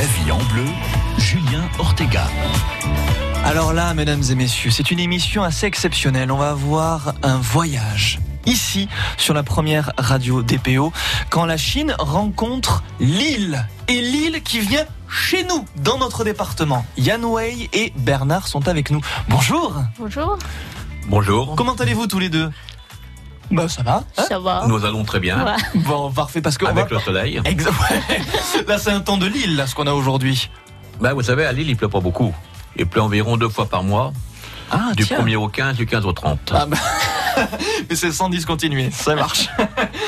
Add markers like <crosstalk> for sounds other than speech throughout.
La vie en bleu, Julien Ortega. Alors là, mesdames et messieurs, c'est une émission assez exceptionnelle. On va avoir un voyage ici sur la première radio DPO quand la Chine rencontre l'île et l'île qui vient chez nous dans notre département. Yan Wei et Bernard sont avec nous. Bonjour. Bonjour. Bonjour. Comment allez-vous tous les deux? Bah ça va. hein Ça va Nous allons très bien Ouais. bon, parfait parce que on avec va- le soleil. Exact- <laughs> ouais. Là, c'est un temps de l'île là ce qu'on a aujourd'hui. Bah, vous savez, à Lille, il pleut pas beaucoup. Il pleut environ deux fois par mois, Ah du tiens. 1er au 15, du 15 au 30. Ah bah, <laughs> mais c'est sans discontinuer, ça marche.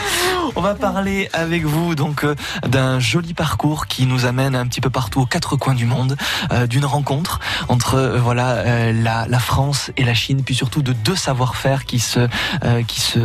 <laughs> On va parler avec vous donc euh, d'un joli parcours qui nous amène un petit peu partout aux quatre coins du monde, euh, d'une rencontre entre euh, voilà la, la France et la Chine, puis surtout de deux savoir-faire qui se qui se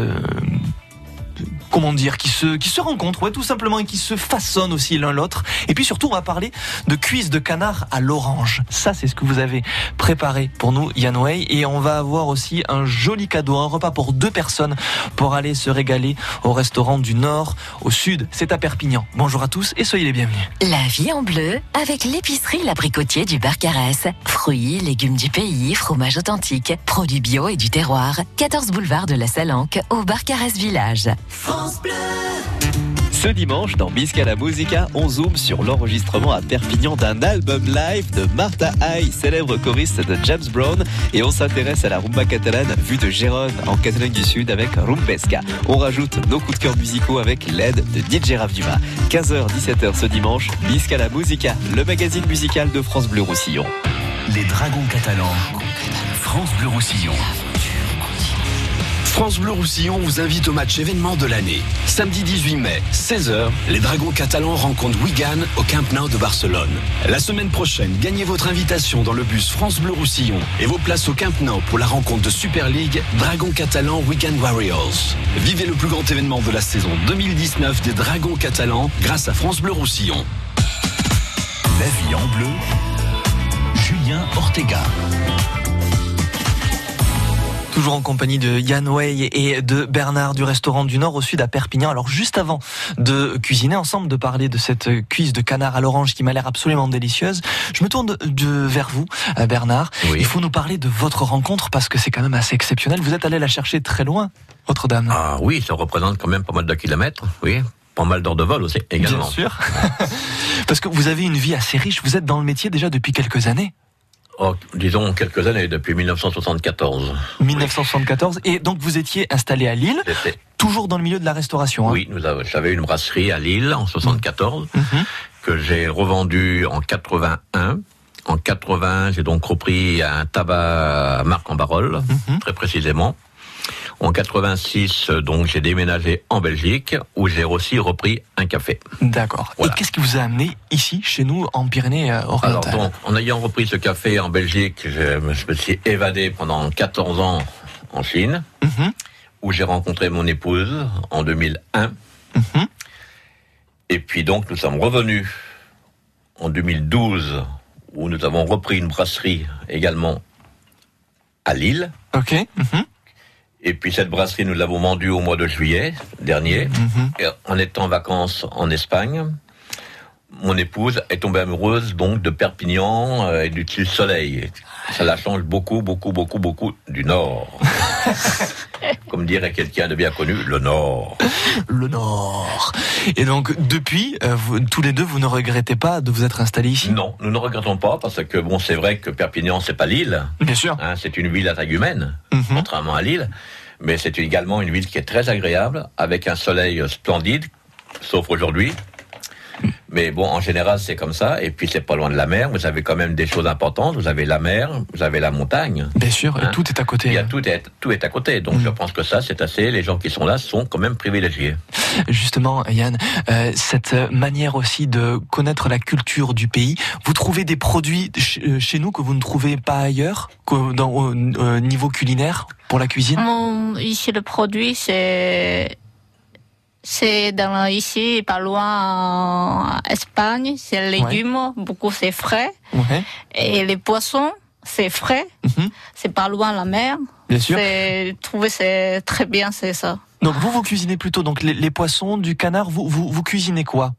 comment dire, qui se, qui se rencontrent, ouais, tout simplement, et qui se façonnent aussi l'un l'autre. Et puis surtout, on va parler de cuisses de canard à l'orange. Ça, c'est ce que vous avez préparé pour nous, Yann Wei. Et on va avoir aussi un joli cadeau, un repas pour deux personnes pour aller se régaler au restaurant du Nord, au Sud. C'est à Perpignan. Bonjour à tous et soyez les bienvenus. La vie en bleu avec l'épicerie L'Abricotier du Barcarès. Fruits, légumes du pays, fromage authentique, produits bio et du terroir. 14 boulevard de la Salanque au Barcarès Village. Ce dimanche, dans Bisca la Musica, on zoome sur l'enregistrement à Perpignan d'un album live de Martha Hay, célèbre choriste de James Brown, et on s'intéresse à la rumba catalane vue de Gérone en Catalogne du Sud avec Rumbesca. On rajoute nos coups de cœur musicaux avec l'aide de DJ Rav Dumas. 15h-17h ce dimanche, Bisca la Musica, le magazine musical de France Bleu Roussillon. Les Dragons catalans. France Bleu Roussillon. France Bleu Roussillon vous invite au match événement de l'année. Samedi 18 mai, 16h, les Dragons catalans rencontrent Wigan au Camp Nou de Barcelone. La semaine prochaine, gagnez votre invitation dans le bus France Bleu Roussillon et vos places au Camp Nou pour la rencontre de Super League Dragons catalans Wigan Warriors. Vivez le plus grand événement de la saison 2019 des Dragons catalans grâce à France Bleu Roussillon. La vie en bleu, Julien Ortega. Toujours en compagnie de Yann Wei et de Bernard du restaurant du Nord au Sud à Perpignan. Alors juste avant de cuisiner ensemble, de parler de cette cuisse de canard à l'orange qui m'a l'air absolument délicieuse, je me tourne de, de- vers vous, euh, Bernard. Oui. Il faut nous parler de votre rencontre parce que c'est quand même assez exceptionnel. Vous êtes allé la chercher très loin, Notre-Dame. Ah oui, ça représente quand même pas mal de kilomètres, oui. Pas mal d'heures de vol aussi, également. Bien sûr. <laughs> parce que vous avez une vie assez riche. Vous êtes dans le métier déjà depuis quelques années. Oh, disons quelques années, depuis 1974. 1974. Et donc vous étiez installé à Lille, toujours dans le milieu de la restauration. hein. Oui, nous j'avais une brasserie à Lille en 74. Mhm. que j'ai revendu en 81. En 80, j'ai donc repris un tabac marque en barol, Mhm. très précisément. En 86, euh, donc j'ai déménagé en Belgique, où j'ai aussi repris un café. D'accord. Voilà. Et qu'est-ce qui vous a amené ici, chez nous, en Pyrénées-Orientales Alors donc, en ayant repris ce café en Belgique, je me, je me suis évadé pendant 14 ans en Chine, Mhm. où j'ai rencontré mon épouse en 2001. Mhm. Et puis donc, nous sommes revenus en 2012, où nous avons repris une brasserie également à Lille. Ok. Mhm. Et puis cette brasserie, nous l'avons vendue au mois de juillet dernier. Mhm. Et en étant en vacances en Espagne, mon épouse est tombée amoureuse donc de Perpignan euh, et du Tille Soleil. Ça la change beaucoup, beaucoup, beaucoup, beaucoup du Nord. <laughs> Comme dirait quelqu'un de bien connu, le Nord. Le Nord. Et donc, depuis, euh, vous- tous les deux, vous ne regrettez pas de vous être installés ici? Non, nous ne regrettons pas parce que bon, c'est vrai que Perpignan, c'est pas Lille. Bien sûr. Hein, c'est une ville à taille humaine, Mhm. contrairement à Lille. Mais c'est également une ville qui est très agréable, avec un soleil splendide, sauf aujourd'hui. Mais bon, en général, c'est comme ça. Et puis, c'est pas loin de la mer. Vous avez quand même des choses importantes. Vous avez la mer, vous avez la montagne. Bien sûr, Hein tout est à côté. Il y a tout est, tout est à côté. Donc, Mm. je pense que ça, c'est assez. Les gens qui sont là sont quand même privilégiés. Justement, Yann, euh, cette manière aussi de connaître la culture du pays, vous trouvez des produits ch- euh, chez nous que vous ne trouvez pas ailleurs, dans, au euh, niveau culinaire, pour la cuisine? Mon, ici, le produit, c'est. C'est dans, ici, pas loin en Espagne, c'est Ouais. légumes, beaucoup c'est frais. Ouais, Et les poissons, c'est frais, Mhm. c'est pas loin la mer. bien sûr. C'est trouver c'est très bien, c'est ça. Donc vous, vous cuisinez plutôt donc les, les poissons, du canard, vous, vous, vous cuisinez quoi?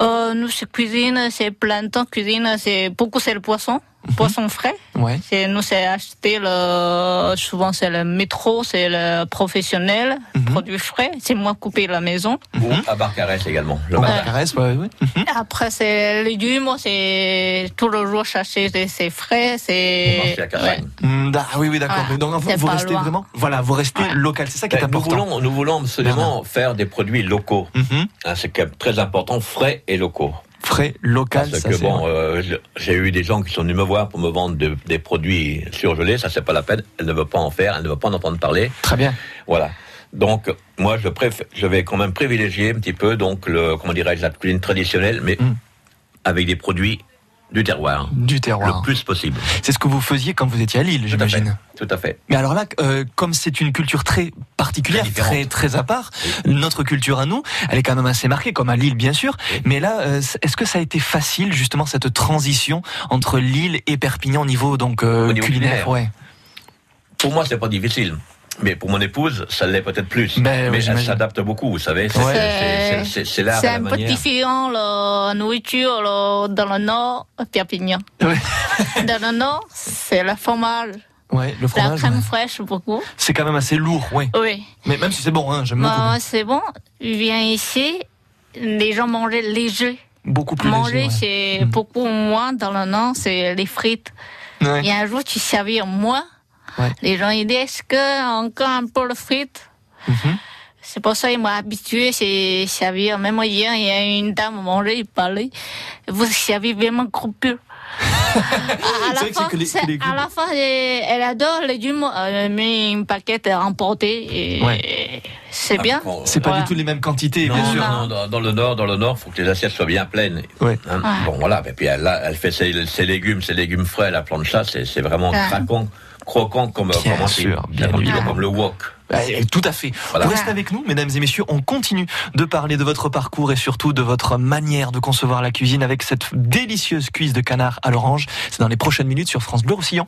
Euh, nous, c'est cuisine, c'est plein de temps. Cuisine, c'est beaucoup, c'est le poisson, poisson frais. Ouais. C'est nous, c'est acheter le. Souvent, c'est le métro, c'est le professionnel, Mhm. produit frais. C'est moi couper la maison. Ou à Barcarès également. Le. Barcarès, ouais, ouais. Mhm. Après, c'est légumes, c'est tout le jour chercher, c'est- frais, c'est. À. Mm, ah oui, oui, d'accord. Voilà. Mais Donc, vous pas restez loin. vraiment, voilà, vous restez Ouais. local. C'est ça qui est nous, important. voulons, nous voulons absolument faire des produits locaux. Mhm. Hein, c'est très important, frais et locaux. Frais, local, Parce ça que bon, euh, j'ai eu des gens qui sont venus me voir pour me vendre de- des produits surgelés, ça c'est pas la peine, elle ne veut pas en faire, elle ne veut pas en entendre parler, Très bien. voilà. Donc moi je préfère, je vais quand même privilégier un petit peu donc le comment dirais-je la cuisine traditionnelle, mais Mm. avec des produits du terroir, Du terroir. le plus possible. C'est ce que vous faisiez quand vous étiez à Lille, j'imagine. Tout à fait. Mais alors là, euh, comme c'est une culture très particulière, Très très à part, notre culture à nous, elle est quand même assez marquée, comme à Lille bien sûr. Oui. Mais là, euh, est-ce que ça a été facile justement cette transition entre Lille et Perpignan au niveau donc euh, Au niveau culinaire, culinaire. ouais. Pour moi c'est pas difficile. Mais pour mon épouse, ça l'est peut-être plus. Ben, oui, mais elle j'imagine. s'adapte beaucoup, vous savez. C'est Ouais. c'est- l'art la un peu manière. différent la nourriture le- dans le nord, Perpignan. Ouais. <laughs> Dans le nord, c'est le fromage, Ouais, le la fromage, crème ouais. fraîche beaucoup. c'est quand même assez lourd, ouais. Oui. Mais même si c'est bon, hein, j'aime beaucoup. Moi, c'est bon. Je viens ici, les gens mangeaient léger. Beaucoup plus Manger, léger. c'est Mm. beaucoup moins dans le nord, c'est les frites. Et un jour, tu servis moins. Ouais. Les gens ils disent est-ce que encore un peu de frites Mhm. C'est pour ça qu'ils m'ont habitué, c'est servir. Même hier, il y a une dame manger, il parlait. Vous servez vraiment croupure. <laughs> à, la vrai que fin, c'est que les- que les- à la fin, elle adore les légumes. Elle met une paquette remportée et Ouais. c'est Ah, bien. bon, C'est pas Voilà. du tout les mêmes quantités, Non, bien sûr. non, dans, dans le nord, dans le nord, faut que les assiettes soient bien pleines. Ouais. Hein, Ouais. Bon, voilà. Et puis elle, là, elle fait ses, ses légumes, ses légumes frais, la plancha, c'est c'est vraiment Ouais. craquant, croquant comme Bien comme sûr, bien comme le wok. Ouais, tout à fait. Voilà. Vous restez avec nous, mesdames et messieurs. On continue de parler de votre parcours et surtout de votre manière de concevoir la cuisine avec cette délicieuse cuisse de canard à l'orange. C'est dans les prochaines minutes sur France Bleu Roussillon.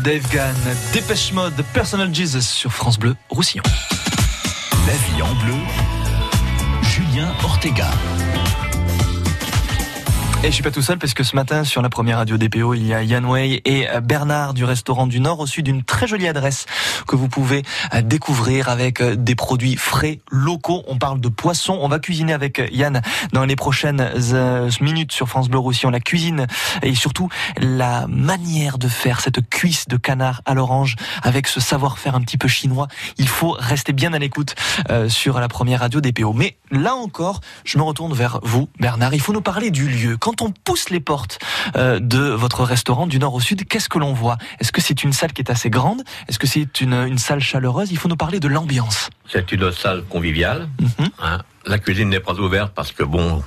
Dave Gann, Dépêche Mode, Personal Jesus sur France Bleu Roussillon. La vie en bleu, Julien Ortega. Et je suis pas tout seul parce que ce matin sur la première radio DPO il y a Yann Way et euh, Bernard du restaurant du Nord au sud d'une très jolie adresse que vous pouvez euh, découvrir avec euh, des produits frais locaux. On parle de poisson. On va cuisiner avec Yann dans les prochaines minutes sur France Bleu Roussillon la cuisine et surtout la manière de faire cette cuisse de canard à l'orange avec ce savoir-faire un petit peu chinois. Il faut rester bien à l'écoute sur la première radio DPO. Mais là encore, je me retourne vers vous Bernard. Il faut nous parler du lieu. Quand on pousse les portes euh, de votre restaurant du nord au sud, qu'est-ce que l'on voit? Est-ce que c'est une salle qui est assez grande? Est-ce que c'est une, salle chaleureuse? Il faut nous parler de l'ambiance. C'est une salle conviviale. Mhm. Hein. La cuisine n'est pas ouverte parce que bon,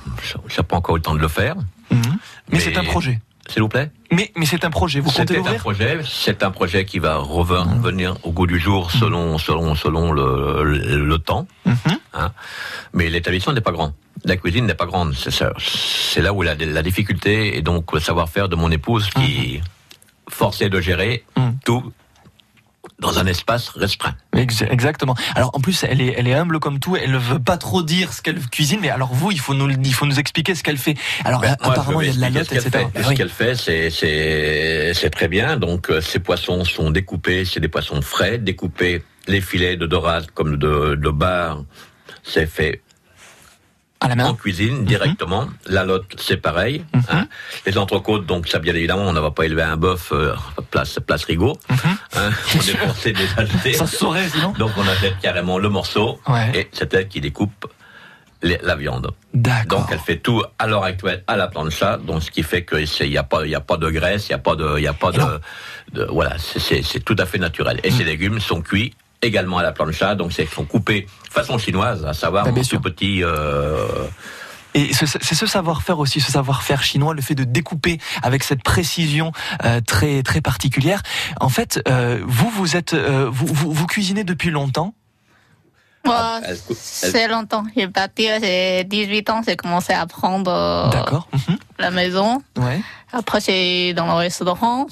j'ai pas encore eu le temps de le faire. Mhm. Mais, c'est un projet. S'il vous plaît. Mais, mais c'est un projet. Vous comptez un projet. C'est un projet qui va revenir au goût du jour selon selon selon le, temps. Mhm. Hein. Mais l'établissement n'est pas grand la cuisine n'est pas grande. C'est là où la, la difficulté et donc le savoir-faire de mon épouse qui mhm. forçait de gérer mhm. tout dans un espace restreint. Exactement. Alors en plus, elle est, elle est humble comme tout. Elle ne veut pas trop dire ce qu'elle cuisine, mais alors vous, il faut nous, il faut nous expliquer ce qu'elle fait. Alors ben, apparemment, il y a de la note, etc. Ben ce qu'elle fait, c'est, c'est, très bien. Donc euh, ces poissons sont découpés, c'est des poissons frais, découpés. Les filets de dorade comme de, de bar, c'est fait en cuisine mhm. directement. La lotte, c'est pareil. Mhm. Hein. Les entrecôtes, donc ça bien évidemment, on ne va pas élever un bœuf euh, place place rigot. Mhm. Hein. <laughs> On est forcé de les acheter. Ça saurait sinon. Donc on achète carrément le morceau et c'est elle qui découpe la viande. D'accord. Donc elle fait tout à l'heure actuelle à la plancha, donc ce qui fait que il y a pas il y a pas de graisse, il y a pas de il y a pas de, de, voilà, c'est tout à fait naturel. Et ces légumes sont cuits également à la plancha, donc c'est sont coupés façon chinoise, à savoir ce petit. Euh... Et c'est ce savoir-faire aussi, ce savoir-faire chinois, le fait de découper avec cette précision euh, très très particulière. En fait, euh, vous vous êtes euh, vous, vous, vous cuisinez depuis longtemps? Ah, c'est longtemps. J'ai parti, j'ai 18 ans, j'ai commencé à apprendre euh, mhm. la maison. Ouais. Après, c'est dans le restaurant.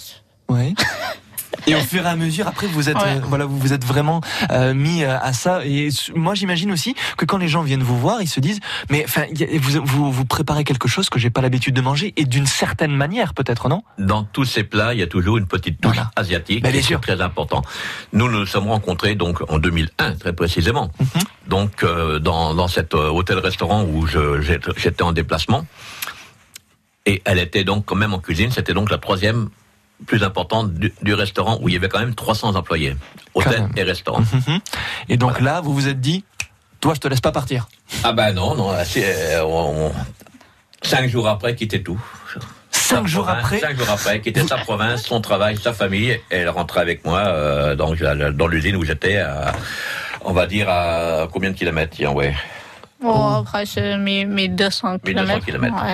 Ouais. <laughs> Et au fur et à mesure, après, vous êtes, euh, voilà, vous vous êtes vraiment euh, mis euh, à ça. Et moi, j'imagine aussi que quand les gens viennent vous voir, ils se disent, mais enfin, vous, vous, vous préparez quelque chose que j'ai pas l'habitude de manger, et d'une certaine manière, peut-être, non? Dans tous ces plats, il y a toujours une petite touche asiatique, bah, c'est très important. Nous nous sommes rencontrés donc en 2001, très précisément. Mhm. Donc dans, dans cet hôtel-restaurant où j'étais en déplacement. Et elle était donc quand même en cuisine. C'était donc la troisième plus importante du, restaurant où il y avait quand même 300 employés, hôtel et restaurant. <laughs> Mhm. Et donc là, vous vous êtes dit, toi, je te laisse pas partir. Ah ben non, non. Euh, cinq jours après, quitter tout. Cinq jours après Cinq jours après, quitter sa province, son travail, sa famille, et elle rentrait avec moi euh, dans, dans l'usine où j'étais, on va dire à combien de kilomètres, ouais. Oh, après, c'est 1200 km.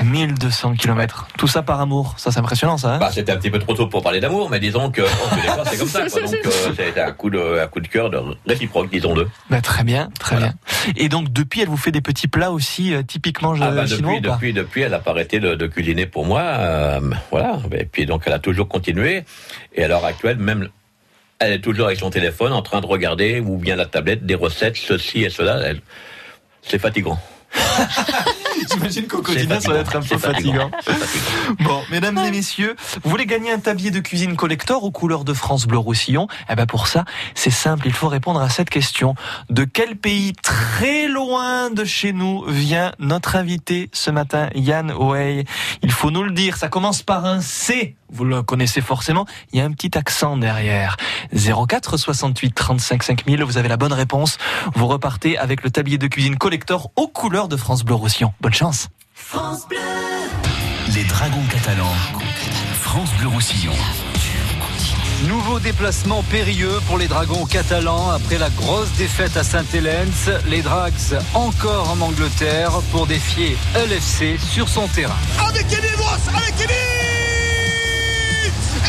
1200 km. Tout ça par amour. Ça, c'est impressionnant, ça. Hein bah, c'était un petit peu trop tôt pour parler d'amour, mais disons que c'est comme ça. Quoi. <laughs> Donc, euh, c'était un coup de, un coup de cœur de réciproque, disons-le. Bah, très bien, très bien. Et donc, depuis, elle vous fait des petits plats aussi, euh, typiquement ah, bah, chinois depuis, depuis, depuis, elle a pas arrêté de, de cuisiner pour moi. Euh, voilà. Et puis, donc, elle a toujours continué. Et à l'heure actuelle, même, elle est toujours avec son téléphone en train de regarder, ou bien la tablette, des recettes, ceci et cela. Elle, c'est fatigant. <laughs> <laughs> J'imagine qu'au quotidien, ça va être un peu fatigant. Bon, mesdames et messieurs, vous voulez gagner un tablier de cuisine collector aux couleurs de France Bleu Roussillon? Eh ben pour ça, c'est simple, il faut répondre à cette question. De quel pays très loin de chez nous vient notre invité ce matin, Yann Oey? Il faut nous le dire, ça commence par un C. Vous le connaissez forcément, il y a un petit accent derrière. 04 68 35 5000, vous avez la bonne réponse. Vous repartez avec le tablier de cuisine collector aux couleurs de France Bleu Roussillon. Bonne chance. France Bleu. Les Dragons catalans. France Bleu Roussillon. Nouveau déplacement périlleux pour les Dragons catalans après la grosse défaite à Saint-Hélène. Les Drags encore en Angleterre pour défier LFC sur son terrain. Avec avec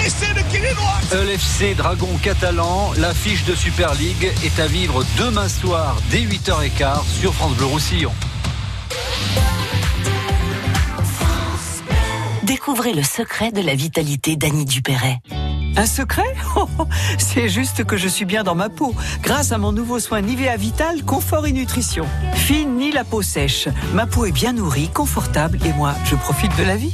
Et c'est le LFC Dragon catalan, l'affiche de Super League est à vivre demain soir dès 8h15 sur France Bleu Roussillon. Découvrez le secret de la vitalité d'Annie Dupéret. Un secret? <laughs> C'est juste que je suis bien dans ma peau, grâce à mon nouveau soin Nivea Vital Confort et Nutrition. Fini la peau sèche. Ma peau est bien nourrie, confortable et moi, je profite de la vie.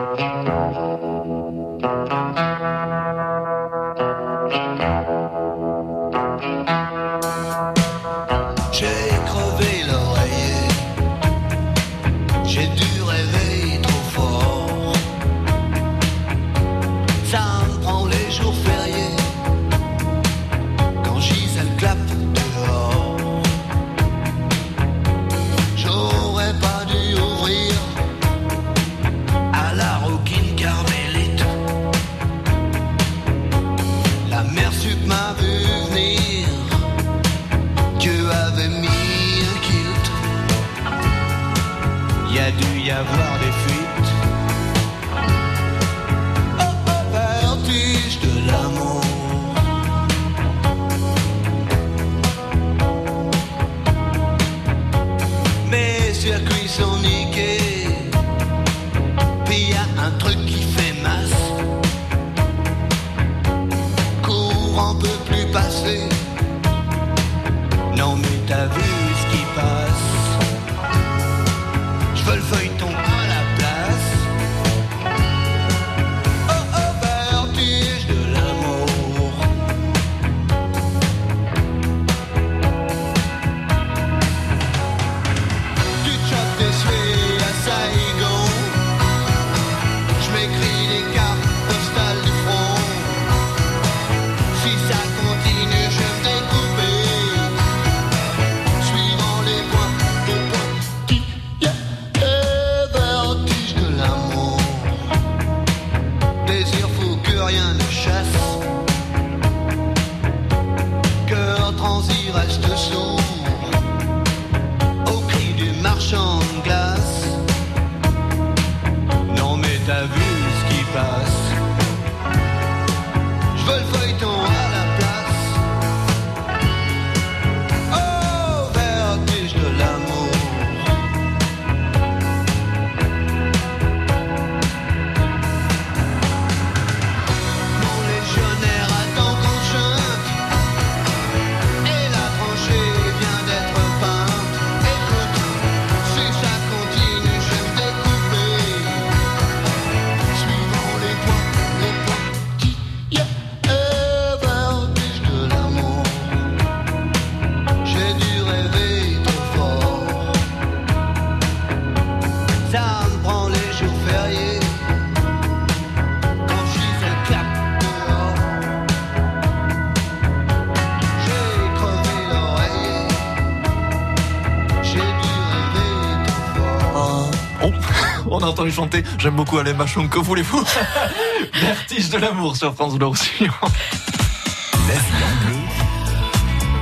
Entendu chanter. J'aime beaucoup Alain Machon. Que voulez-vous <laughs> Vertige de l'amour sur France Bleu Roussillon.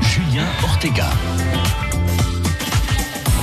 Julien Ortega.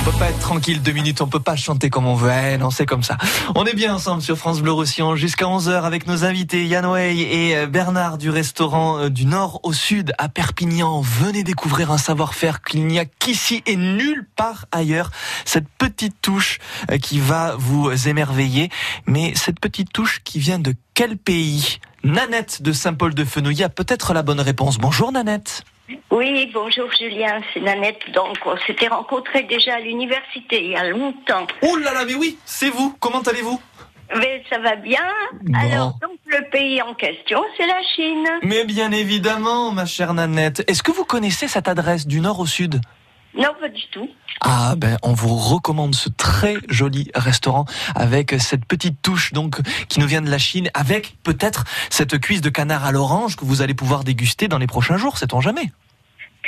On peut pas être tranquille deux minutes, on peut pas chanter comme on veut. Eh, non, c'est comme ça. On est bien ensemble sur France Bleu Roussillon jusqu'à 11h avec nos invités Yann Way et euh, Bernard du restaurant euh, du nord au sud à Perpignan. Venez découvrir un savoir-faire qu'il n'y a qu'ici et nulle part ailleurs. Cette petite touche euh, qui va vous émerveiller. Mais cette petite touche qui vient de quel pays? Nanette de Saint-Paul-de-Fenouillet a peut-être la bonne réponse. Bonjour Nanette. Oui, bonjour Julien, c'est Nanette. Donc, on s'était rencontrés déjà à l'université il y a longtemps. Oh là là, mais oui, c'est vous. Comment allez-vous? Mais ça va bien. Bon. Alors, donc, le pays en question, c'est la Chine. Mais bien évidemment, ma chère Nanette. Est-ce que vous connaissez cette adresse du nord au sud? Non, pas du tout. Ah ben on vous recommande ce très joli restaurant avec cette petite touche donc qui nous vient de la Chine avec peut-être cette cuisse de canard à l'orange que vous allez pouvoir déguster dans les prochains jours, sait-on jamais?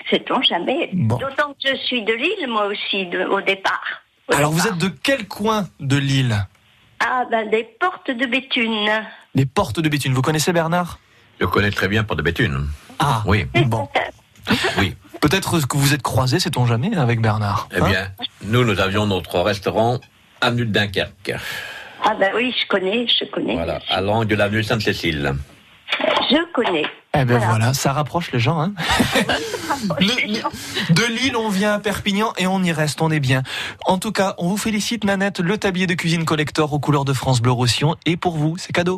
Sait-on jamais. Bon. D'autant que je suis de Lille, moi aussi, de- au départ. Au Alors vous êtes de quel coin de l'île Ah, ben, des portes de Béthune. Les portes de Béthune. Vous connaissez Bernard? Je connais très bien pour de Béthune. Ah Oui, bon. oui. Peut-être que vous êtes croisés, sait-on jamais, avec Bernard. Eh hein? bien, nous, nous avions notre restaurant avenue de Dunkerque. Ah ben oui, je connais, je connais. Voilà, à l'angle de l'avenue Sainte-Cécile. Je connais. Eh ben Voilà. voilà. ça rapproche les gens. Hein? <laughs> Le- de Lille, on vient à Perpignan et on y reste, on est bien. En tout cas, on vous félicite, Nanette, le tablier de cuisine collector aux couleurs de France Bleu Roussillon. Et pour vous, c'est cadeau.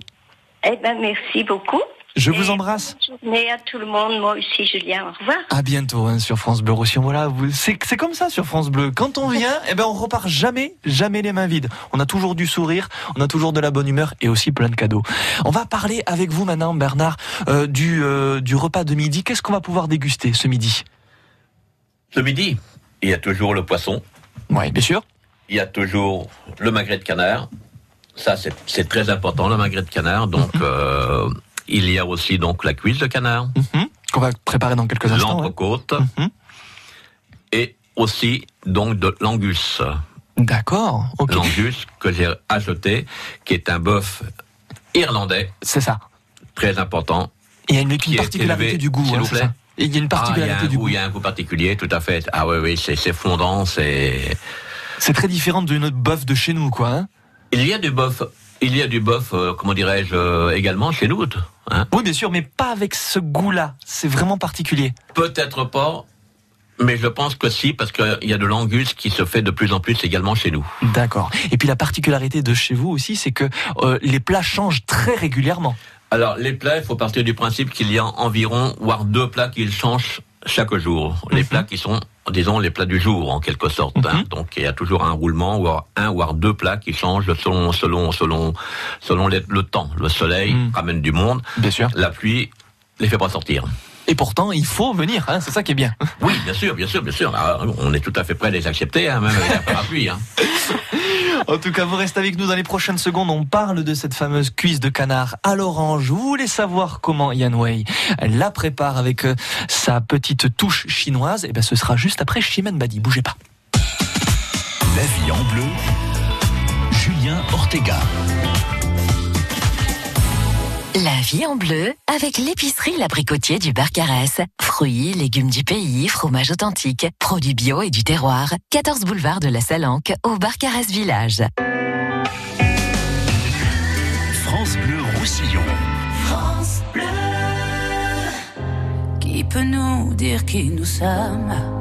Eh ben merci beaucoup. Je vous embrasse. Bonne journée à tout le monde, moi aussi Julien, au revoir. À bientôt hein, sur France Bleu Roussillon. Voilà, c'est comme ça sur France Bleu. Quand on vient, eh ben on repart jamais, jamais les mains vides. On a toujours du sourire, on a toujours de la bonne humeur et aussi plein de cadeaux. On va parler avec vous maintenant, Bernard, euh, du euh, du repas de midi. Qu'est-ce qu'on va pouvoir déguster ce midi? Ce midi, il y a toujours le poisson. Oui, bien sûr. Il y a toujours le magret de canard. Ça, c'est très important, le magret de canard. Donc, Mhm. euh, il y a aussi donc la cuisse de canard, Mhm. Qu'on va préparer dans quelques instants. ouais. l'entrecôte Mhm. et aussi donc de l'angus. D'accord. Ok. L'angus que j'ai acheté, qui est un bœuf irlandais, C'est ça. très important. Il y a une, une particularité élevé, du goût. s'il hein, vous plaît. Il y a une Ah, particularité a un du goût, goût. il y a un goût particulier, tout à fait. Ah oui, oui, c'est c'est fondant, c'est. C'est très différent de notre bœuf de chez nous, quoi. hein. Il y a du bœuf, il y a du bœuf, euh, comment dirais-je, euh, également chez nous. Hein. oui, bien sûr, mais pas avec ce goût-là. C'est vraiment particulier. Peut-être pas, mais je pense que si, parce qu'il y a de l'angus qui se fait de plus en plus également chez nous. D'accord. Et puis la particularité de chez vous aussi, c'est que euh, les plats changent très régulièrement. Alors, les plats, il faut partir du principe qu'il y a environ, voire deux plats qu'ils changent chaque jour. Les plats qui sont, disons, les plats du jour, en quelque sorte. hein. Donc, il y a toujours un roulement, voire un, voire deux plats qui changent selon, selon, selon, selon les- le temps. Le soleil ramène du monde. Bien sûr. La pluie les fait pas sortir. Et pourtant, il faut venir. Hein, c'est ça qui est bien. Oui, bien sûr, bien sûr, bien sûr. Alors, on est tout à fait prêt à les accepter, hein, même avec un parapluie. <laughs> En tout cas, vous restez avec nous dans les prochaines secondes. On parle de cette fameuse cuisse de canard à l'orange. Vous voulez savoir comment Yan Wei la prépare avec euh, sa petite touche chinoise? Eh bien, ce sera juste après Chimène Badi. Bougez pas. La vie en bleu, Julien Ortega. La vie en bleu avec l'épicerie L'Abricotier du Barcarès. Fruits, légumes du pays, fromage authentique, produits bio et du terroir. 14 boulevard de la Salanque au Barcarès Village. France Bleu Roussillon. France Bleu. Qui peut nous dire qui nous sommes?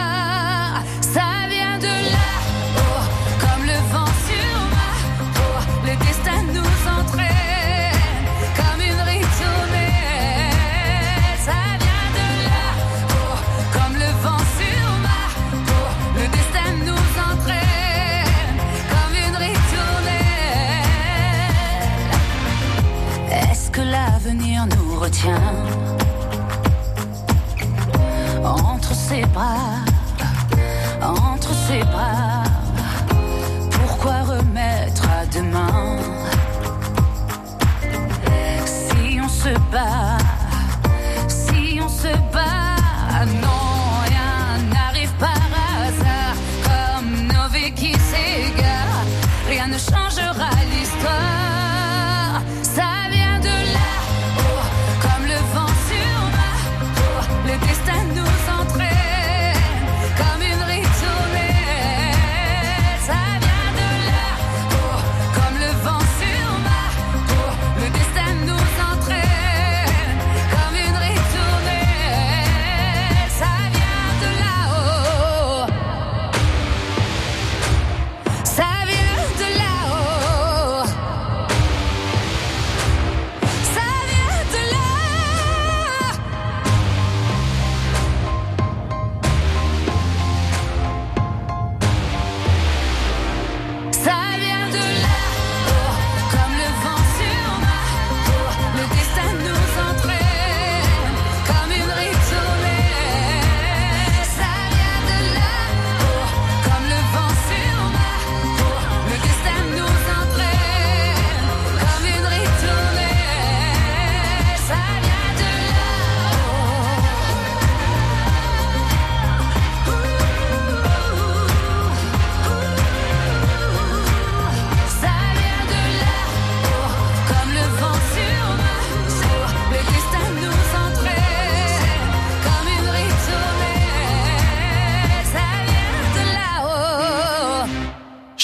retient. Entre ses bras,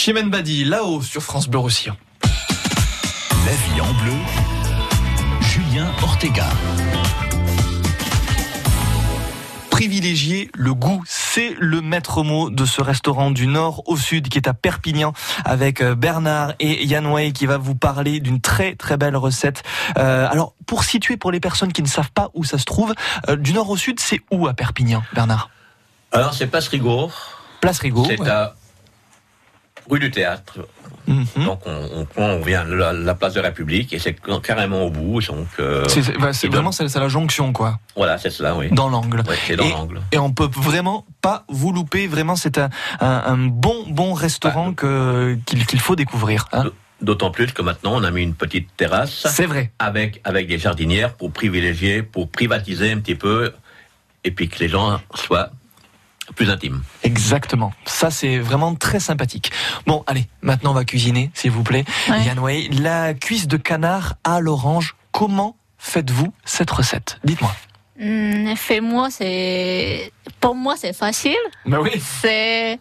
Chimène Badi, là-haut sur France Bleu Roussillon. La vie en bleu, Julien Ortega. privilégier le goût. C'est le maître mot de ce restaurant du nord au sud qui est à Perpignan avec euh, Bernard et Yann Way qui va vous parler d'une très très belle recette. Euh, alors pour situer pour les personnes qui ne savent pas où ça se trouve, euh, du nord au sud, c'est où à Perpignan, Bernard? Alors c'est Place Rigaud. Place Rigaud. C'est ouais. à rue du Théâtre. Mhm. Donc on, on prend, on vient de la, la place de la République et c'est carrément au bout. Donc euh, C'est bah, vraiment c'est la jonction quoi, voilà, c'est cela, oui. dans l'angle. Ouais, dans Et- l'angle. Et on peut vraiment pas vous louper. Vraiment, c'est un, un, un bon bon restaurant qu'il qu'il faut découvrir. hein. D'autant plus que maintenant on a mis une petite terrasse C'est vrai. avec avec des jardinières pour privilégier, pour privatiser un petit peu et puis que les gens soient plus intimes. Exactement. Ça, c'est vraiment très sympathique. Bon, allez, maintenant on va cuisiner, s'il vous plaît. Ouais. La cuisse de canard à l'orange, comment faites-vous cette recette? Dites-moi. Hum, Fais-moi, c'est. Pour moi, c'est facile. Bah oui. C'est.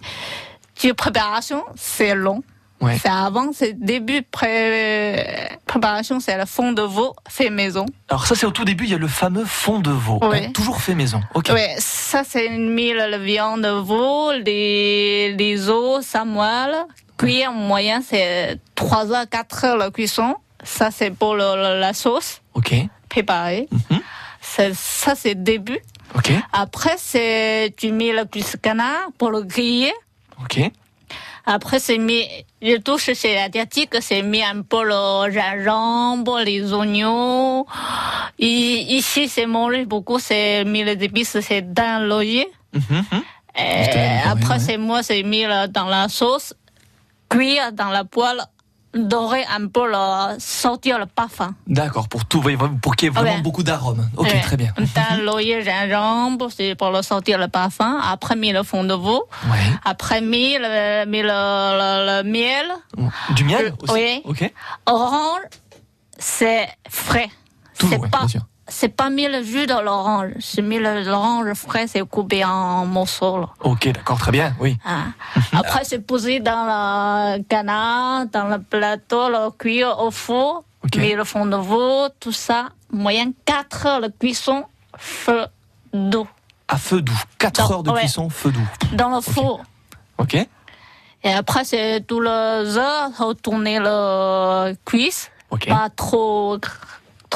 Tu préparation, c'est long. Ouais. C'est avant, c'est début pré... préparation, c'est le fond de veau fait maison. Alors ça, c'est au tout début, il y a le fameux fond de veau. Hein, toujours fait maison. Ok. Ouais, ça c'est mis la viande de veau, les, les os, ça moelle. Cuire en moyen, c'est 3 heures, 4 heures la cuisson. Ça c'est pour le- la sauce Ok. préparée. Mhm. Ça c'est début. Ok. Après, c'est tu mets le cuisse canard pour le griller. Ok. Après, c'est mis, je touche chez l'asiatique, c'est mis un peu le gingembre, les oignons. Ici, c'est mangé beaucoup, c'est mis les épices, c'est dans l'oeillet. Mhm, mhm. Et après, c'est moi, c'est mis là dans la sauce, cuire dans la poêle, dorer un peu, le, sortir le parfum. D'accord, pour tout, pour qu'il y ait vraiment Ouais. beaucoup d'arômes. Ok, Ouais. très bien. Dans l'oeillet, gingembre, c'est pour le sortir le parfum. Après, mis le fond de veau. Ouais. Après, mis le, mis le, le- le miel. Du miel Euh, aussi oui. Ok. Orange, c'est frais. Toujours, C'est pas, bien sûr. C'est pas mis le jus de l'orange. C'est mis l'orange frais, c'est coupé en morceaux. là. Ok, d'accord, très bien, oui. Ah. Après, c'est posé dans le canard, dans le plateau, le cuire au four. Ok. Mis le fond de veau, tout ça. Moyen 4 heures de cuisson, feu doux. À feu doux. 4 Non, heures de ouais. cuisson, feu doux. Dans le four. Ok. Et après, c'est tout les heures, retourner le cuisse. Ok. Pas trop,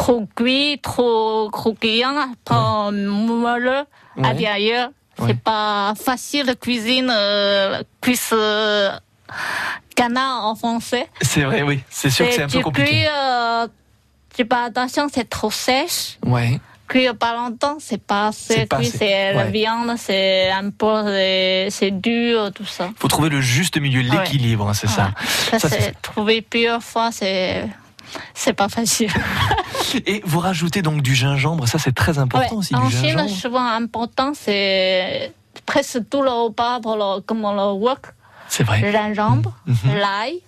trop cuit, trop croquillant, pas moelleux, Ouais. à l'intérieur. Ouais. C'est pas facile de cuisine, euh, cuisse euh, canard en français. C'est vrai, oui. C'est sûr que c'est un peu compliqué. cuis, euh, tu pas attention, c'est trop sèche. Ouais. Cuire pas longtemps, c'est pas assez assez, c'est la ouais. viande, c'est un peu, c'est- dur, tout ça. faut trouver le juste milieu, Ouais. l'équilibre, hein, c'est ça. Ça, c'est- trouver plusieurs fois, c'est c'est pas facile. <laughs> Et vous rajoutez donc du gingembre, ça c'est très important Ouais, aussi, en du Chine, gingembre. souvent important, c'est presque tout le repas pour le, comme on le wok. C'est vrai. Le gingembre, Mhm. l'ail,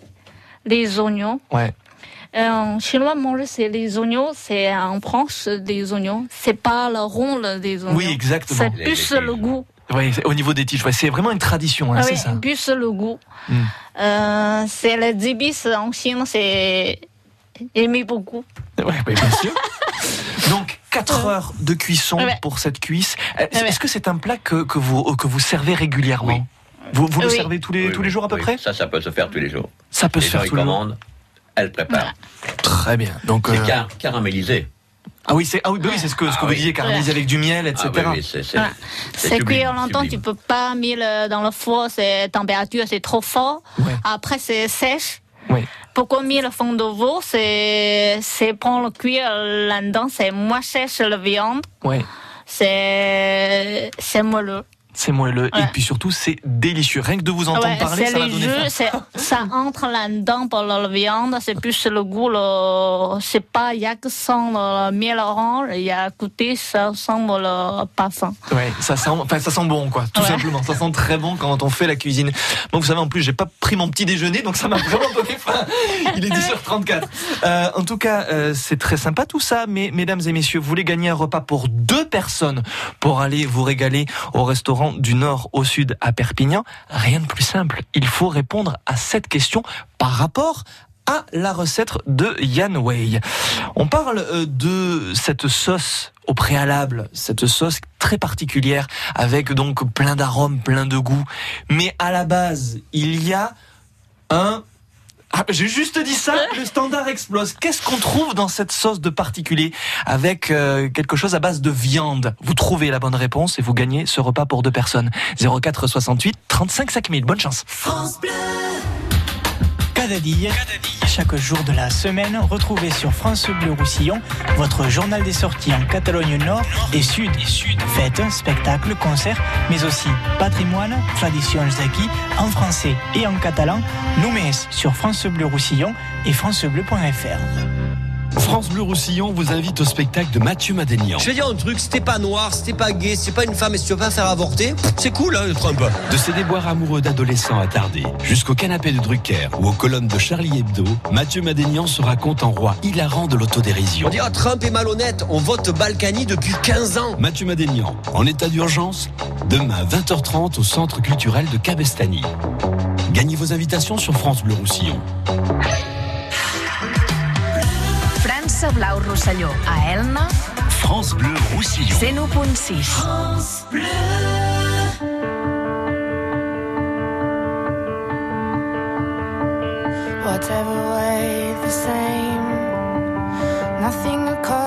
les oignons. Ouais. Et en chinois, manger, c'est les oignons, c'est en branche des oignons. C'est pas le rond là, des oignons. Oui, exactement. C'est Les- plus les le goût. C'est- au niveau des tiges, ouais, c'est vraiment une tradition, hein, c'est oui, ça. plus le goût. Mm. Euh, c'est les épices en Chine, c'est aimé beaucoup. Ouais, bien sûr. <laughs> Donc 4 heures de cuisson Ouais. pour cette cuisse. Euh, Ouais. Est-ce que c'est un plat que, que, vous, que vous servez régulièrement Oui. Vous, vous le Oui. servez tous les, Oui, tous les oui, jours à peu oui. près Ça, ça peut se faire tous les jours. Ça peut Les se faire tous les jours. elle prépare. Très bien. Donc, C'est euh, car- caramélisé. ah oui, c'est ah oui, bah oui, c'est ce que, ce que Ah vous oui. disiez, caramélisé avec du miel, etc. Ah oui, oui, c'est c'est- Voilà. c'est C'est sublime, cuire longtemps, sublime. tu peux pas mettre dans le four, c'est température, c'est trop fort. Ouais. Après, c'est sèche. Oui. Pourquoi mettre le fond de veau, c'est, c'est prendre le cuire là-dedans, c'est moins sèche la viande, Ouais. c'est, c'est moelleux. C'est moelleux et puis surtout c'est délicieux. Rien que de vous entendre Ouais, parler, c'est ça va donner ça <laughs> entre là-dedans pour la viande, c'est plus le goût, le, c'est pas, il y a que sans le miel orange, il y a à côté, ça sent le parfum. Ouais, ça sent, enfin ça sent bon quoi, tout Ouais. simplement. Ça sent très bon quand on fait la cuisine. Moi, vous savez, en plus, j'ai pas pris mon petit déjeuner, donc ça m'a <laughs> vraiment donné faim. Il est 10h34. Euh, en tout cas, euh, c'est très sympa tout ça, mais mesdames et messieurs, vous voulez gagner un repas pour deux personnes pour aller vous régaler au restaurant du nord au sud à Perpignan. Rien de plus simple. Il faut répondre à cette question par rapport à la recette de Yan Wei. On parle euh, de cette sauce au préalable, cette sauce très particulière avec donc plein d'arômes, plein de goûts. Mais à la base, il y a un ah, J'ai juste dit ça, le standard explose. Qu'est-ce qu'on trouve dans cette sauce de particulier avec euh, quelque chose à base de viande? Vous trouvez la bonne réponse et vous gagnez ce repas pour deux personnes. 04 68 35 5000. Bonne chance. France Bleu. Chaque jour de la semaine, retrouvez sur France Bleu Roussillon votre journal des sorties en Catalogne Nord et Sud. Fêtes, spectacles, concerts, mais aussi patrimoine, traditions acquis en français et en catalan. Nous sur France Bleu Roussillon et francebleu.fr. France Bleu Roussillon vous invite au spectacle de Mathieu Madénian. Je vais dire un truc, c'était pas noir, c'était pas gay, c'est pas une femme et si tu veux pas faire avorter, c'est cool hein, Trump. De ses déboires amoureux d'adolescents attardés, jusqu'au canapé de Drucker ou aux colonnes de Charlie Hebdo, Mathieu Madénian se raconte en roi hilarant de l'autodérision. On dit ah, Trump est malhonnête, on vote Balkany depuis 15 ans. Mathieu Madénian, en état d'urgence, demain 20h30 au centre culturel de Cabestany. Gagnez vos invitations sur France Bleu Roussillon. Blau Rosselló. A Elna, France Bleu Roussillon. 101.6. France Bleu. Whatever way the same, nothing according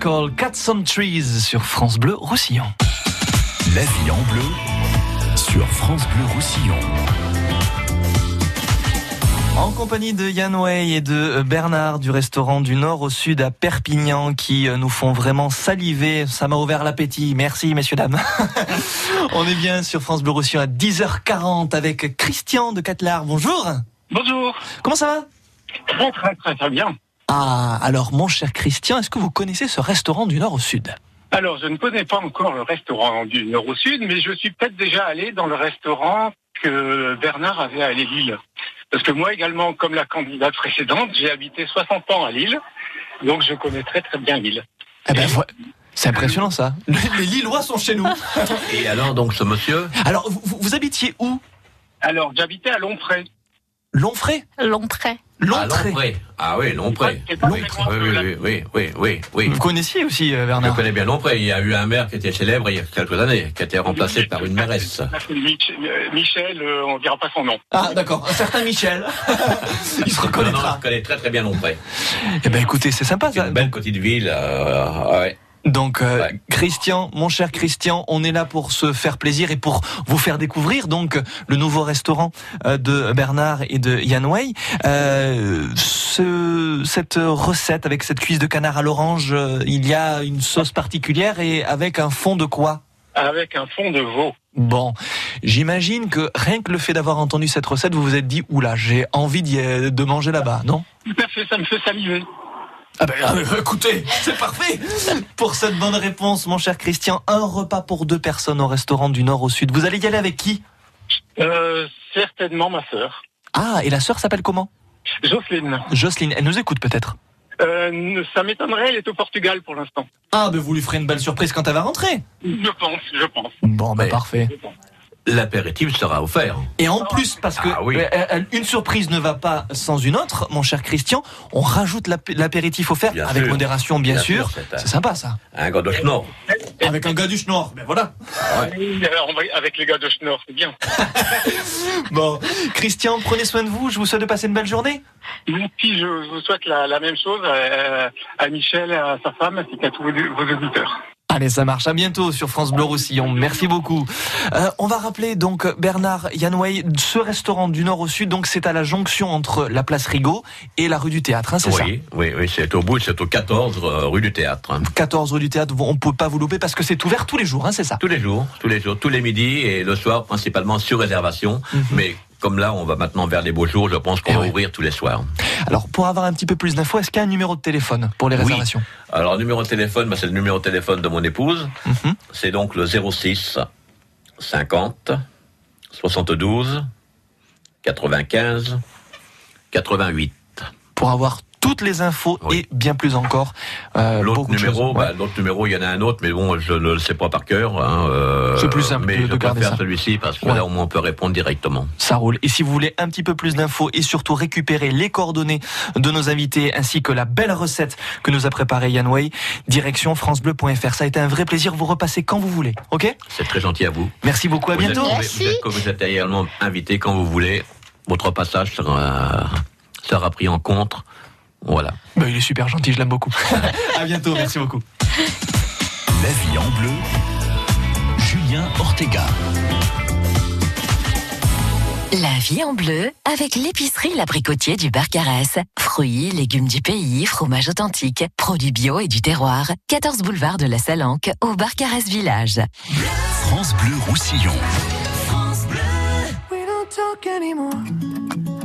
Call, Cats on Trees sur France Bleu Roussillon. La vie en bleu sur France Bleu Roussillon. En compagnie de Yann Way et de Bernard du restaurant du Nord au Sud à Perpignan qui euh, nous font vraiment saliver. Ça m'a ouvert l'appétit. Merci messieurs, dames. <laughs> On est bien sur France Bleu Roussillon à 10h40 avec Christian de Catelard. Bonjour. Bonjour. Comment ça va? Très très très très bien. Ah, alors mon cher Christian, est-ce que vous connaissez ce restaurant du Nord au Sud? Alors, je ne connais pas encore le restaurant du Nord au Sud, mais je suis peut-être déjà allé dans le restaurant que Bernard avait à Lille. Parce que moi également, comme la candidate précédente, j'ai habité 60 ans à Lille, donc je connais très très bien Lille. Eh ben, c'est impressionnant ça. <laughs> Les Lillois sont chez nous. <laughs> Et alors, donc, ce monsieur? Alors, vous, vous- habitiez où? Alors, j'habitais à Longpré. Longfray Longpré. Ah, Lompré. Ah oui, Lompré. Oui, oui, oui, oui, oui, oui, oui. Vous connaissiez aussi euh, Je Bernard connais bien Lompré. Il y a eu un maire qui était célèbre il y a quelques années, qui a été remplacé par une mairesse. Mich- euh, Michel, euh, on dira pas son nom. Ah d'accord, un certain Michel. <laughs> Il se Non, non, reconnaîtra. je connais très très bien Lompré. Eh ben écoutez, c'est sympa ça. Une belle petite ville. euh, ouais. Donc euh, Christian, mon cher Christian, on est là pour se faire plaisir et pour vous faire découvrir donc le nouveau restaurant euh, de Bernard et de Yann Way. Euh, ce, cette recette avec cette cuisse de canard à l'orange, euh, il y a une sauce particulière et avec un fond de quoi? Avec un fond de veau. Bon, j'imagine que rien que le fait d'avoir entendu cette recette, vous vous êtes dit oula, j'ai envie de manger là-bas, non? Tout à fait, ça me fait saliver. Ah ben euh, écoutez, c'est parfait Pour cette bonne réponse, mon cher Christian, un repas pour deux personnes au restaurant du Nord au Sud. Vous allez y aller avec qui? Euh, certainement ma sœur. Ah, et la sœur s'appelle comment? Jocelyne. Jocelyne, elle nous écoute peut-être Euh, ça m'étonnerait, elle est au Portugal pour l'instant. Ah, ben vous lui ferez une belle surprise quand elle va rentrer Je pense, je pense. Bon, ben Mais- parfait. L'apéritif sera offert. Et en plus, parce que Ah oui. euh, euh, une surprise ne va pas sans une autre, mon cher Christian, on rajoute l'ap- l'apéritif offert Bien avec sûr. modération, bien, Bien sûr. sûr, c'est sympa ça. Un gars de Schnorr. Avec un gars du Schnorr, ben voilà. Oui, alors, on va- avec les gars de Schnorr, c'est bien. <laughs> Bon, Christian, prenez soin de vous. Je vous souhaite de passer une belle journée. Merci, je vous souhaite la, la même chose à, à Michel, à sa femme, ainsi qu'à tous vos, vos auditeurs. Allez, ça marche. À bientôt sur France Bleu Roussillon. Merci beaucoup. Euh, on va rappeler donc Bernard Yanouay, ce restaurant du nord au sud. Donc c'est à la jonction entre la place Rigaud et la rue du Théâtre. hein, c'est ça Oui, oui, oui, c'est au bout, c'est au 14 euh, rue du Théâtre. hein. 14 rue du Théâtre. On peut pas vous louper parce que c'est ouvert tous les jours. Hein, c'est ça Tous les jours, tous les jours, tous les midis et le soir principalement sur réservation. Mhm. Mais comme là, on va maintenant vers les beaux jours, je pense qu'on Eh va oui. ouvrir tous les soirs. Alors pour avoir un petit peu plus d'infos, est-ce qu'il y a un numéro de téléphone pour les Oui. réservations Alors, numéro de téléphone, bah, c'est le numéro de téléphone de mon épouse. Mhm. C'est donc le 06 50 72 95 88. Pour avoir toutes les infos et bien plus encore. euh, L'autre numéro, bah, Ouais. l'autre numéro, il y en a un autre, mais bon, je ne le sais pas par cœur. hein, euh, C'est plus simple Mais de- je de garder ça. celui-ci parce que Ouais. là, au moins, on peut répondre directement. Ça roule. Et si vous voulez un petit peu plus d'infos et surtout récupérer les coordonnées de nos invités ainsi que la belle recette que nous a préparée Yann Way, direction francebleu.fr. Ça a été un vrai plaisir. Vous repassez quand vous voulez. Ok? C'est très gentil à vous. Merci beaucoup. À Vous êtes- bientôt. vous êtes, vous êtes également invité quand vous voulez. Votre passage sera, sera pris en compte. Voilà. Bah, il est super gentil. Je l'aime beaucoup. <laughs> à bientôt. Merci beaucoup. La vie en bleu, Julien Ortega. La vie en bleu avec l'épicerie L'Abricotier du Barcarès. Fruits, légumes du pays, fromage authentique, produits bio et du terroir. 14 boulevard de la Salanque au Barcarès Village. France Bleu Roussillon. We don't talk anymore.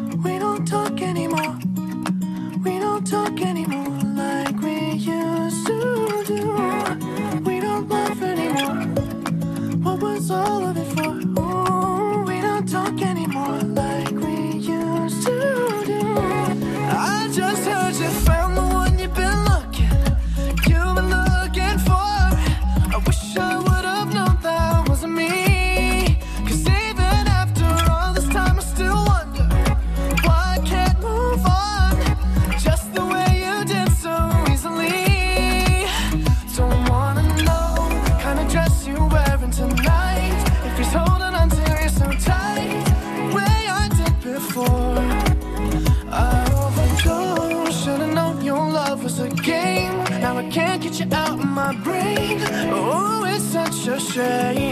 say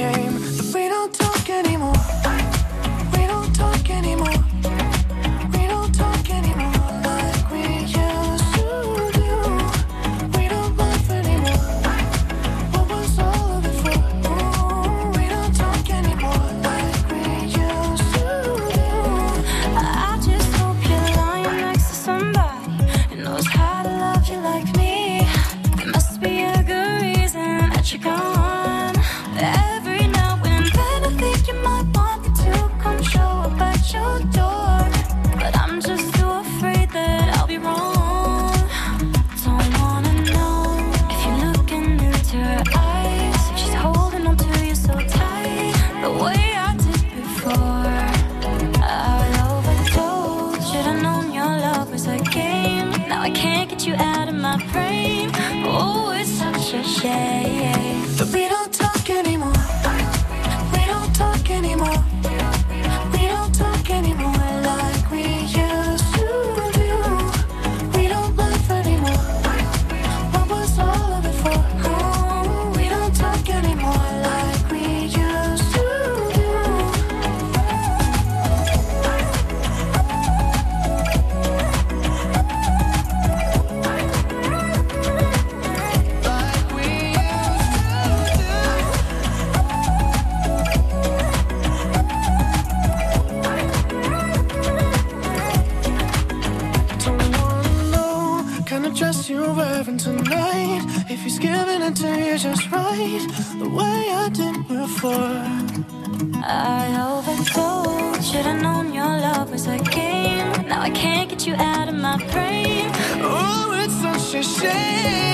shame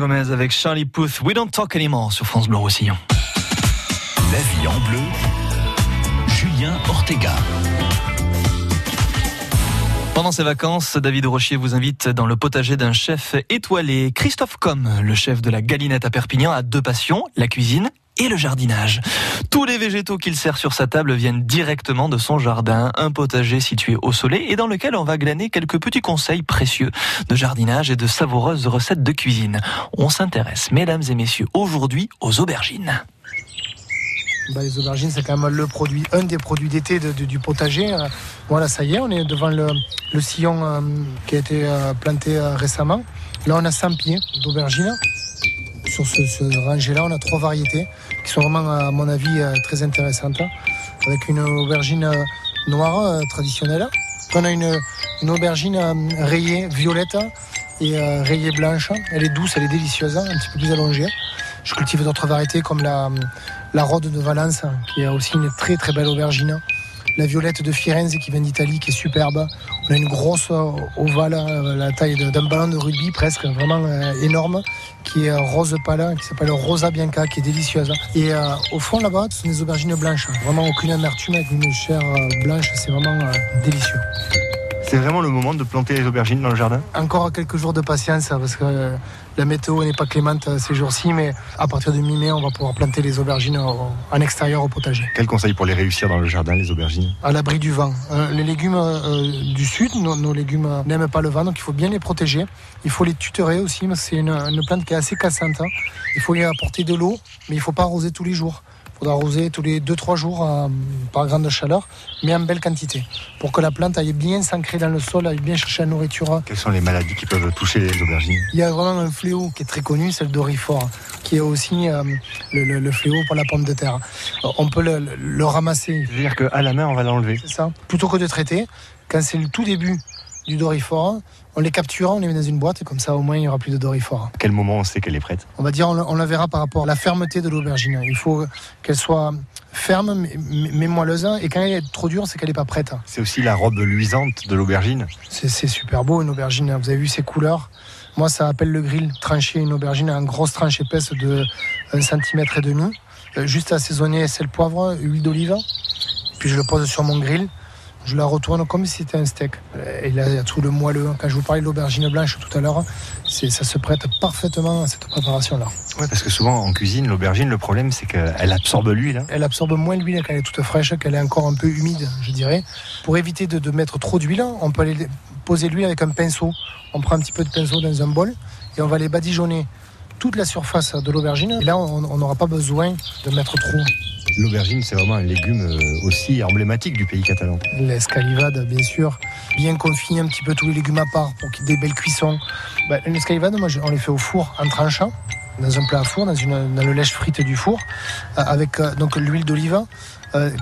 Gomez avec Charlie Puth, We Don't Talk Anymore sur France Bleu Roussillon. La vie en bleu, Julien Ortega. Pendant ces vacances, David Rochier vous invite dans le potager d'un chef étoilé. Christophe Com, le chef de la Galinette à Perpignan, a deux passions, la cuisine et le jardinage. Tous les végétaux qu'il sert sur sa table viennent directement de son jardin, un potager situé au soleil et dans lequel on va glaner quelques petits conseils précieux de jardinage et de savoureuses recettes de cuisine. On s'intéresse, mesdames et messieurs, aujourd'hui aux aubergines. Bah, les aubergines, c'est quand même le produit, un des produits d'été du potager. Voilà, ça y est, on est devant le, le sillon euh, qui a été euh, planté euh, récemment. Là, on a 100 pieds d'aubergines. Sur ce, rangé-là, on a trois variétés qui sont vraiment, à mon avis, euh, très intéressantes. Avec une aubergine euh, noire euh, traditionnelle. On a une, aubergine rayée violette et rayée blanche. Elle est douce, elle est délicieuse, un petit peu plus allongée. Je cultive d'autres variétés comme la, la de Valence, qui est aussi une très très belle aubergine. La violette de Firenze qui vient d'Italie, qui est superbe. On a une grosse euh, ovale, euh, la taille d'un ballon de rugby presque, vraiment euh, énorme, qui est rose pâle, qui s'appelle Rosa Bianca, qui est délicieuse. Et euh, au fond là-bas, ce sont des aubergines blanches. Vraiment aucune amertume avec une chair blanche, c'est vraiment euh, délicieux. C'est vraiment le moment de planter les aubergines dans le jardin? Encore quelques jours de patience parce que la météo n'est pas clémente euh, ces jours-ci, mais à partir de mi-mai, on va pouvoir planter les aubergines en, extérieur au potager. Quel conseil pour les réussir dans le jardin, les aubergines? À l'abri du vent. Euh, les légumes euh, du sud, nos, nos légumes euh, n'aiment pas le vent, donc il faut bien les protéger. Il faut les tutorer aussi, c'est une, une plante qui est assez cassante. hein. Il faut y apporter de l'eau, mais il ne faut pas arroser tous les jours. Il faudra arroser tous les 2-3 jours euh, par grande chaleur, mais en belle quantité, pour que la plante aille bien s'ancrer dans le sol, aille bien chercher la nourriture. Quelles sont les maladies qui peuvent toucher les aubergines? Il y a vraiment un fléau qui est très connu, c'est le dorifort, qui est aussi euh, le, le- le fléau pour la pomme de terre. Euh, On peut le, le- le ramasser. C'est-à-dire qu'à la main, on va l'enlever. C'est ça. Plutôt que de traiter, quand c'est le tout début du dorifort. On les capture, on les met dans une boîte et comme ça au moins il n'y aura plus de. À quel moment on sait qu'elle est prête? On va dire, on, la verra par rapport à la fermeté de l'aubergine. Il faut qu'elle soit ferme mais, moelleuse et quand elle est trop dure, c'est qu'elle n'est pas prête. C'est aussi la robe luisante de l'aubergine. C'est c'est super beau une aubergine. Vous avez vu ses couleurs? Moi, ça appelle le grill. Trancher une aubergine en grosse tranche épaisse de 1 cm et demi. Euh, Juste assaisonner sel, poivre, huile d'olive. Puis je le pose sur mon grill. Je la retourne comme si c'était un steak. Et là, il y a tout le moelleux. Quand je vous parlais de l'aubergine blanche tout à l'heure, ça se prête parfaitement à cette préparation-là. Ouais, parce que souvent en cuisine, l'aubergine, le problème c'est qu'elle absorbe l'huile. hein. Elle absorbe moins l'huile quand elle est toute fraîche, qu'elle est encore un peu humide, je dirais. Pour éviter de, de mettre trop d'huile, on peut aller poser l'huile avec un pinceau. On prend un petit peu de pinceau dans un bol et on va les badigeonner toute la surface de l'aubergine. Et là, on n'aura pas besoin de mettre trop. L'aubergine, c'est vraiment un légume euh, aussi emblématique du pays catalan. L'escalivade, bien sûr. Bien confiner un petit peu tous les légumes à part pour qu'il y ait des belles cuissons. Bah, L'escalivade, moi, on les fait au four en tranchant, dans un plat à four, dans, une, dans le lèche frite du four, euh, avec euh, donc l'huile d'olive,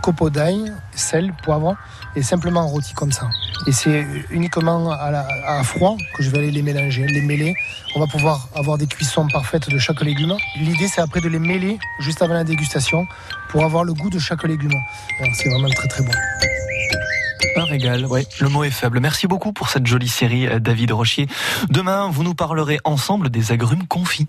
copeaux d'ail, sel, poivre, simplement rôti comme ça. Et c'est uniquement à, froid que je vais aller les mélanger, les mêler. On va pouvoir avoir des cuissons parfaites de chaque légume. L'idée, c'est après de les mêler juste avant la dégustation pour avoir le goût de chaque légume. C'est vraiment très très bon. Un régal, ouais, le mot est faible. Merci beaucoup pour cette jolie série, euh, David Rochier. Demain, vous nous parlerez ensemble des agrumes confits.